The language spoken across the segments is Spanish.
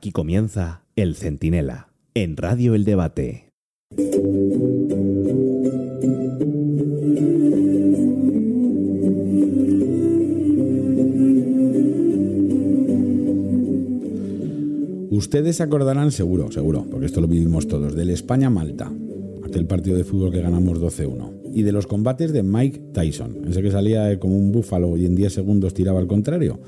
Aquí comienza El Centinela, en Radio El Debate. Ustedes acordarán seguro, seguro, porque esto lo vivimos todos, del España-Malta, aquel partido de fútbol que ganamos 12-1, y de los combates de Mike Tyson, ese que salía como un búfalo y en 10 segundos tiraba al contrario,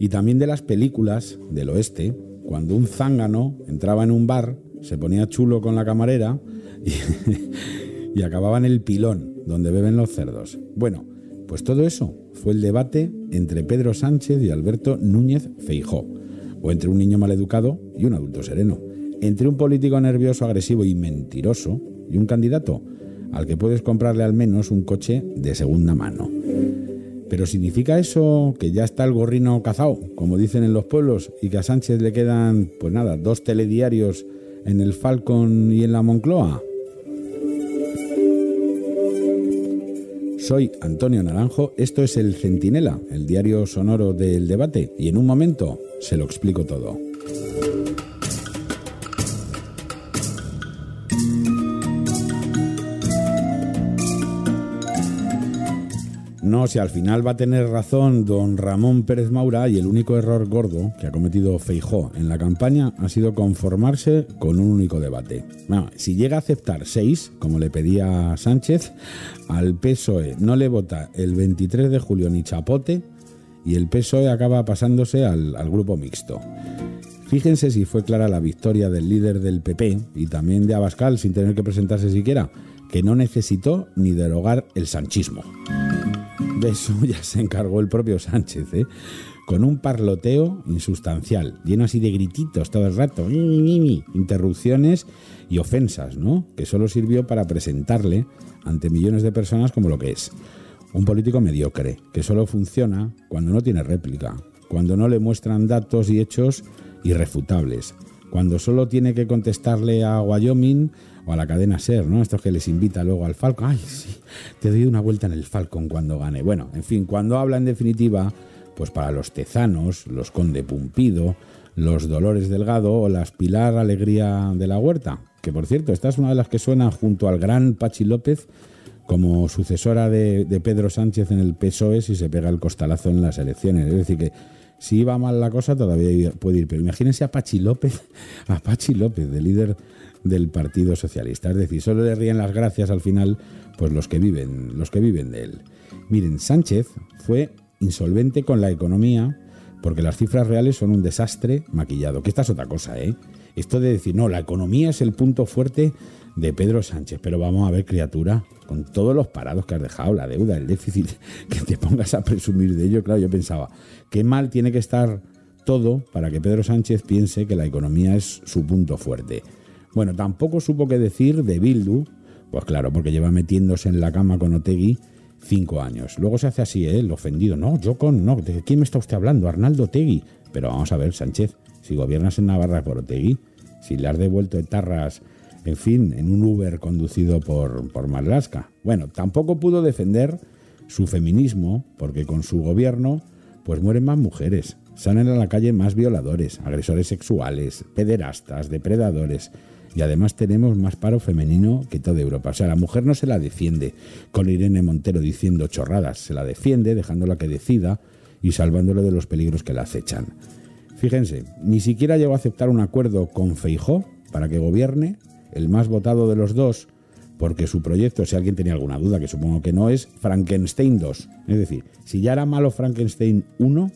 y también de las películas del oeste, cuando un zángano entraba en un bar, se ponía chulo con la camarera y, acababa en el pilón, donde beben los cerdos. Bueno, pues todo eso fue el debate entre Pedro Sánchez y Alberto Núñez Feijó o entre un niño maleducado y un adulto sereno, entre un político nervioso, agresivo y mentiroso y un candidato al que puedes comprarle al menos un coche de segunda mano. Pero ¿significa eso que ya está el gorrino cazado, como dicen en los pueblos, y que a Sánchez le quedan, pues nada, dos telediarios en el Falcon y en la Moncloa? Soy Antonio Naranjo, esto es El Centinela, el diario sonoro del debate, y en un momento se lo explico todo. No, si al final va a tener razón don Ramón Pérez Maura y el único error gordo que ha cometido Feijó en la campaña ha sido conformarse con un único debate. Si llega a aceptar seis, como le pedía Sánchez, al PSOE no le vota el 23 de julio ni chapote y el PSOE acaba pasándose al, al grupo mixto. Fíjense si fue clara la victoria del líder del PP y también de Abascal sin tener que presentarse siquiera, que no necesitó ni derogar el sanchismo. De eso ya se encargó el propio Sánchez, ¿eh? con un parloteo insustancial, lleno así de grititos todo el rato, interrupciones y ofensas, ¿no? Que solo sirvió para presentarle ante millones de personas como lo que es. Un político mediocre, que solo funciona cuando no tiene réplica, cuando no le muestran datos y hechos irrefutables, cuando solo tiene que contestarle a Wyoming o a la cadena Ser, ¿no? Estos que les invita luego al Falcon. Ay, sí, te doy una vuelta en el Falcon cuando gane. Bueno, en fin, cuando habla en definitiva, pues para los tezanos, los Conde Pumpido, los Dolores Delgado o las Pilar Alegría de la Huerta. Que por cierto, esta es una de las que suena junto al gran Pachi López como sucesora de, de Pedro Sánchez en el PSOE si se pega el costalazo en las elecciones. Es decir, que si iba mal la cosa todavía puede ir. Pero imagínense a Pachi López, a Pachi López, de líder del Partido Socialista. Es decir, solo le ríen las gracias al final pues los que viven, los que viven de él. Miren, Sánchez fue insolvente con la economía porque las cifras reales son un desastre maquillado. Que esta es otra cosa, ¿eh? Esto de decir, no, la economía es el punto fuerte de Pedro Sánchez, pero vamos a ver, criatura, con todos los parados que has dejado, la deuda, el déficit, que te pongas a presumir de ello, claro, yo pensaba, qué mal tiene que estar todo para que Pedro Sánchez piense que la economía es su punto fuerte. Bueno, tampoco supo qué decir de Bildu, pues claro, porque lleva metiéndose en la cama con Otegui cinco años. Luego se hace así, ¿eh? el ofendido. No, yo con, no, ¿de quién me está usted hablando? Arnaldo Otegui. Pero vamos a ver, Sánchez, si gobiernas en Navarra por Otegui, si le has devuelto etarras, en fin, en un Uber conducido por, por Marlaska. Bueno, tampoco pudo defender su feminismo, porque con su gobierno, pues mueren más mujeres. Salen a la calle más violadores, agresores sexuales, pederastas, depredadores y además tenemos más paro femenino que toda Europa. O sea, la mujer no se la defiende con Irene Montero diciendo chorradas, se la defiende dejándola que decida y salvándole de los peligros que la acechan. Fíjense, ni siquiera llegó a aceptar un acuerdo con Feijó para que gobierne, el más votado de los dos, porque su proyecto, si alguien tenía alguna duda, que supongo que no, es Frankenstein 2. Es decir, si ya era malo Frankenstein 1,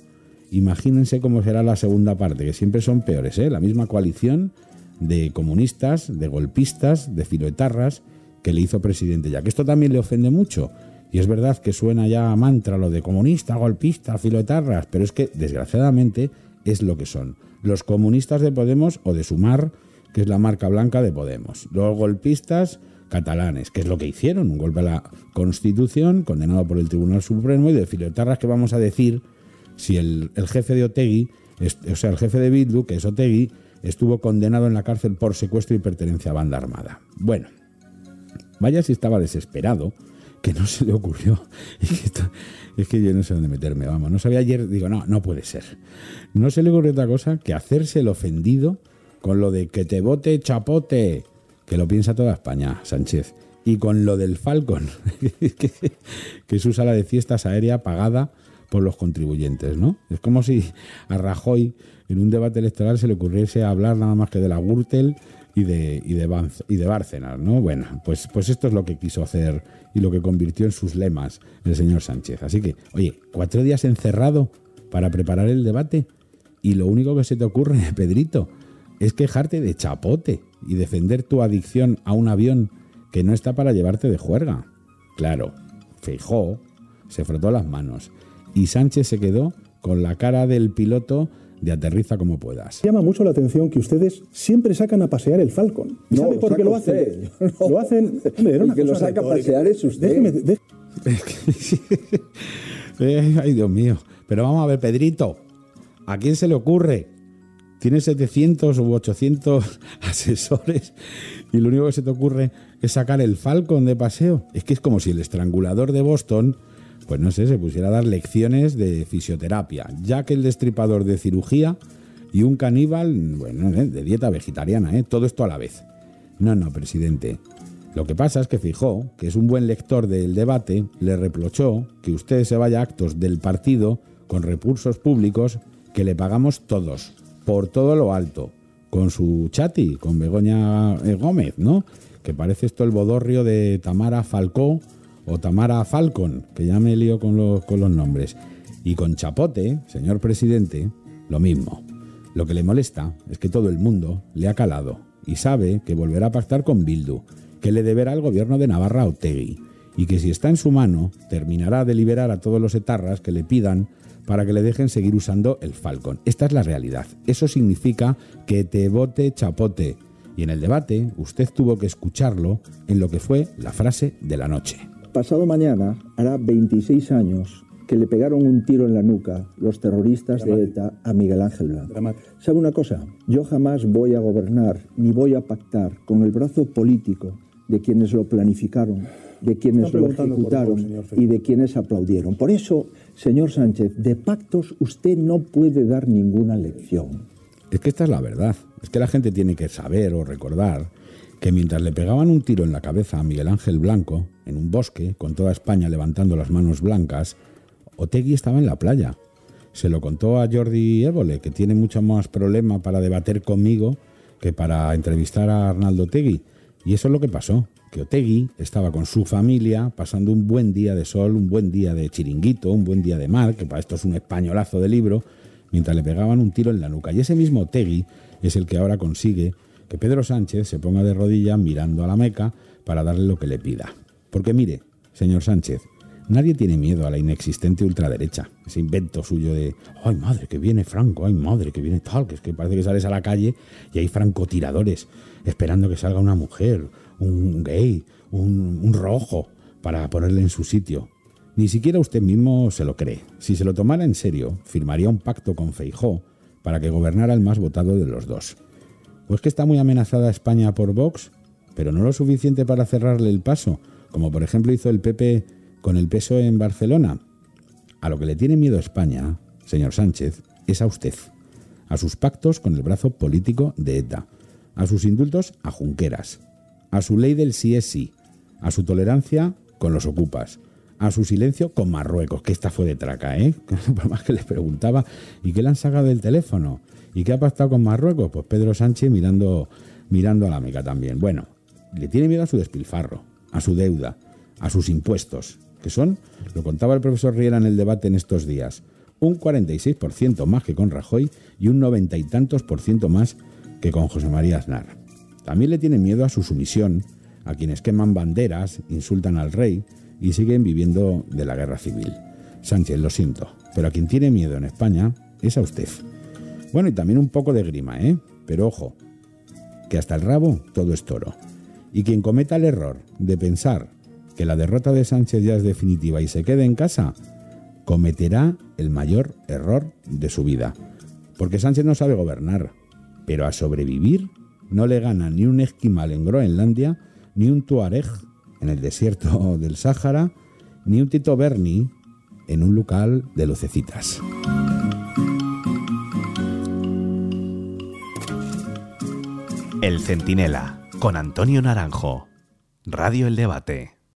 imagínense cómo será la segunda parte, que siempre son peores, ¿eh? La misma coalición de comunistas, de golpistas, de filoetarras que le hizo presidente ya. Que esto también le ofende mucho. Y es verdad que suena ya a mantra lo de comunista, golpista, filoetarras, pero es que desgraciadamente es lo que son. Los comunistas de Podemos o de Sumar, que es la marca blanca de Podemos. Los golpistas catalanes, que es lo que hicieron, un golpe a la Constitución, condenado por el Tribunal Supremo, y de filoetarras que vamos a decir si el, el jefe de Otegui, o sea, el jefe de Bildu, que es Otegui, estuvo condenado en la cárcel por secuestro y pertenencia a banda armada. Bueno, vaya si estaba desesperado que no se le ocurrió. Es que, yo no sé dónde meterme, vamos. No sabía ayer, digo, no, no puede ser. No se le ocurrió otra cosa que hacerse el ofendido con lo de que te vote chapote, que lo piensa toda España, Sánchez. Y con lo del Falcon, que es su sala de fiestas aérea pagada por los contribuyentes, ¿no? Es como si a Rajoy en un debate electoral se le ocurriese hablar nada más que de la Gürtel y de, y de, y de Bárcenas, ¿no? Bueno, pues, pues esto es lo que quiso hacer y lo que convirtió en sus lemas el señor Sánchez. Así que, oye, cuatro días encerrado para preparar el debate y lo único que se te ocurre, Pedrito, es quejarte de chapote y defender tu adicción a un avión que no está para llevarte de juerga. Claro, Feijó se frotó las manos y Sánchez se quedó con la cara del piloto de aterriza como puedas. Llama mucho la atención que ustedes siempre sacan a pasear el Falcon. ¿Sabe por qué lo hacen? Lo hacen. el que lo saca a pasear es usted. Eh, ay, Dios mío. Pero vamos a ver, Pedrito. ¿A quién se le ocurre? Tiene 700 u 800 asesores y lo único que se te ocurre es sacar el Falcon de paseo. Es que es como si el estrangulador de Boston pues no sé, se pusiera a dar lecciones de fisioterapia, ya que el destripador de cirugía y un caníbal, bueno, de dieta vegetariana, ¿eh? todo esto a la vez. No, no, presidente. Lo que pasa es que fijó que es un buen lector del debate, le reprochó que usted se vaya a actos del partido con recursos públicos que le pagamos todos, por todo lo alto, con su chati, con Begoña eh, Gómez, ¿no? Que parece esto el bodorrio de Tamara Falcó o Tamara Falcon, que ya me lío con los, nombres. Y con Chapote, señor presidente, lo mismo. Lo que le molesta es que todo el mundo le ha calado y sabe que volverá a pactar con Bildu, que le deberá al gobierno de Navarra Otegui, y que si está en su mano, terminará de liberar a todos los etarras que le pidan para que le dejen seguir usando el Falcon. Esta es la realidad. Eso significa que te vote chapote. Y en el debate usted tuvo que escucharlo en lo que fue la frase de la noche. Pasado mañana hará 26 años que le pegaron un tiro en la nuca los terroristas de ETA a Miguel Ángel Blanco. ¿Sabe una cosa? Yo jamás voy a gobernar ni voy a pactar con el brazo político de quienes lo planificaron, de quienes lo ejecutaron y de quienes aplaudieron. Por eso, señor Sánchez, de pactos usted no puede dar ninguna lección. Es que esta es la verdad. Es que la gente tiene que saber o recordar que mientras le pegaban un tiro en la cabeza a Miguel Ángel Blanco, en un bosque, con toda España levantando las manos blancas, Otegui estaba en la playa. Se lo contó a Jordi Évole, que tiene mucho más problema para debater conmigo que para entrevistar a Arnaldo Otegui. Y eso es lo que pasó, que Otegui estaba con su familia pasando un buen día de sol, un buen día de chiringuito, un buen día de mar, que para esto es un españolazo de libro, mientras le pegaban un tiro en la nuca. Y ese mismo Otegui es el que ahora consigue que Pedro Sánchez se ponga de rodillas mirando a la Meca para darle lo que le pida. Porque mire, señor Sánchez, nadie tiene miedo a la inexistente ultraderecha, ese invento suyo de, ay madre, que viene Franco, ay madre, que viene tal, que es que parece que sales a la calle y hay francotiradores esperando que salga una mujer, un gay, un, un rojo, para ponerle en su sitio. Ni siquiera usted mismo se lo cree. Si se lo tomara en serio, firmaría un pacto con Feijó para que gobernara el más votado de los dos. Pues que está muy amenazada España por Vox, pero no lo suficiente para cerrarle el paso, como por ejemplo hizo el PP con el peso en Barcelona. A lo que le tiene miedo España, señor Sánchez, es a usted, a sus pactos con el brazo político de ETA, a sus indultos a Junqueras, a su ley del sí es sí, a su tolerancia con los ocupas, a su silencio con Marruecos, que esta fue de traca, ¿eh? Por más que les preguntaba, ¿y qué le han sacado del teléfono? ¿Y qué ha pactado con Marruecos? Pues Pedro Sánchez mirando, mirando a la Meca también. Bueno, le tiene miedo a su despilfarro, a su deuda, a sus impuestos, que son, lo contaba el profesor Riera en el debate en estos días, un 46% más que con Rajoy y un noventa y tantos por ciento más que con José María Aznar. También le tiene miedo a su sumisión, a quienes queman banderas, insultan al rey y siguen viviendo de la guerra civil. Sánchez, lo siento, pero a quien tiene miedo en España es a usted. Bueno, y también un poco de grima, ¿eh? Pero ojo, que hasta el rabo todo es toro. Y quien cometa el error de pensar que la derrota de Sánchez ya es definitiva y se quede en casa, cometerá el mayor error de su vida. Porque Sánchez no sabe gobernar, pero a sobrevivir no le gana ni un esquimal en Groenlandia, ni un tuareg en el desierto del Sáhara, ni un Tito Berni en un local de lucecitas. El Centinela, con Antonio Naranjo. Radio El Debate.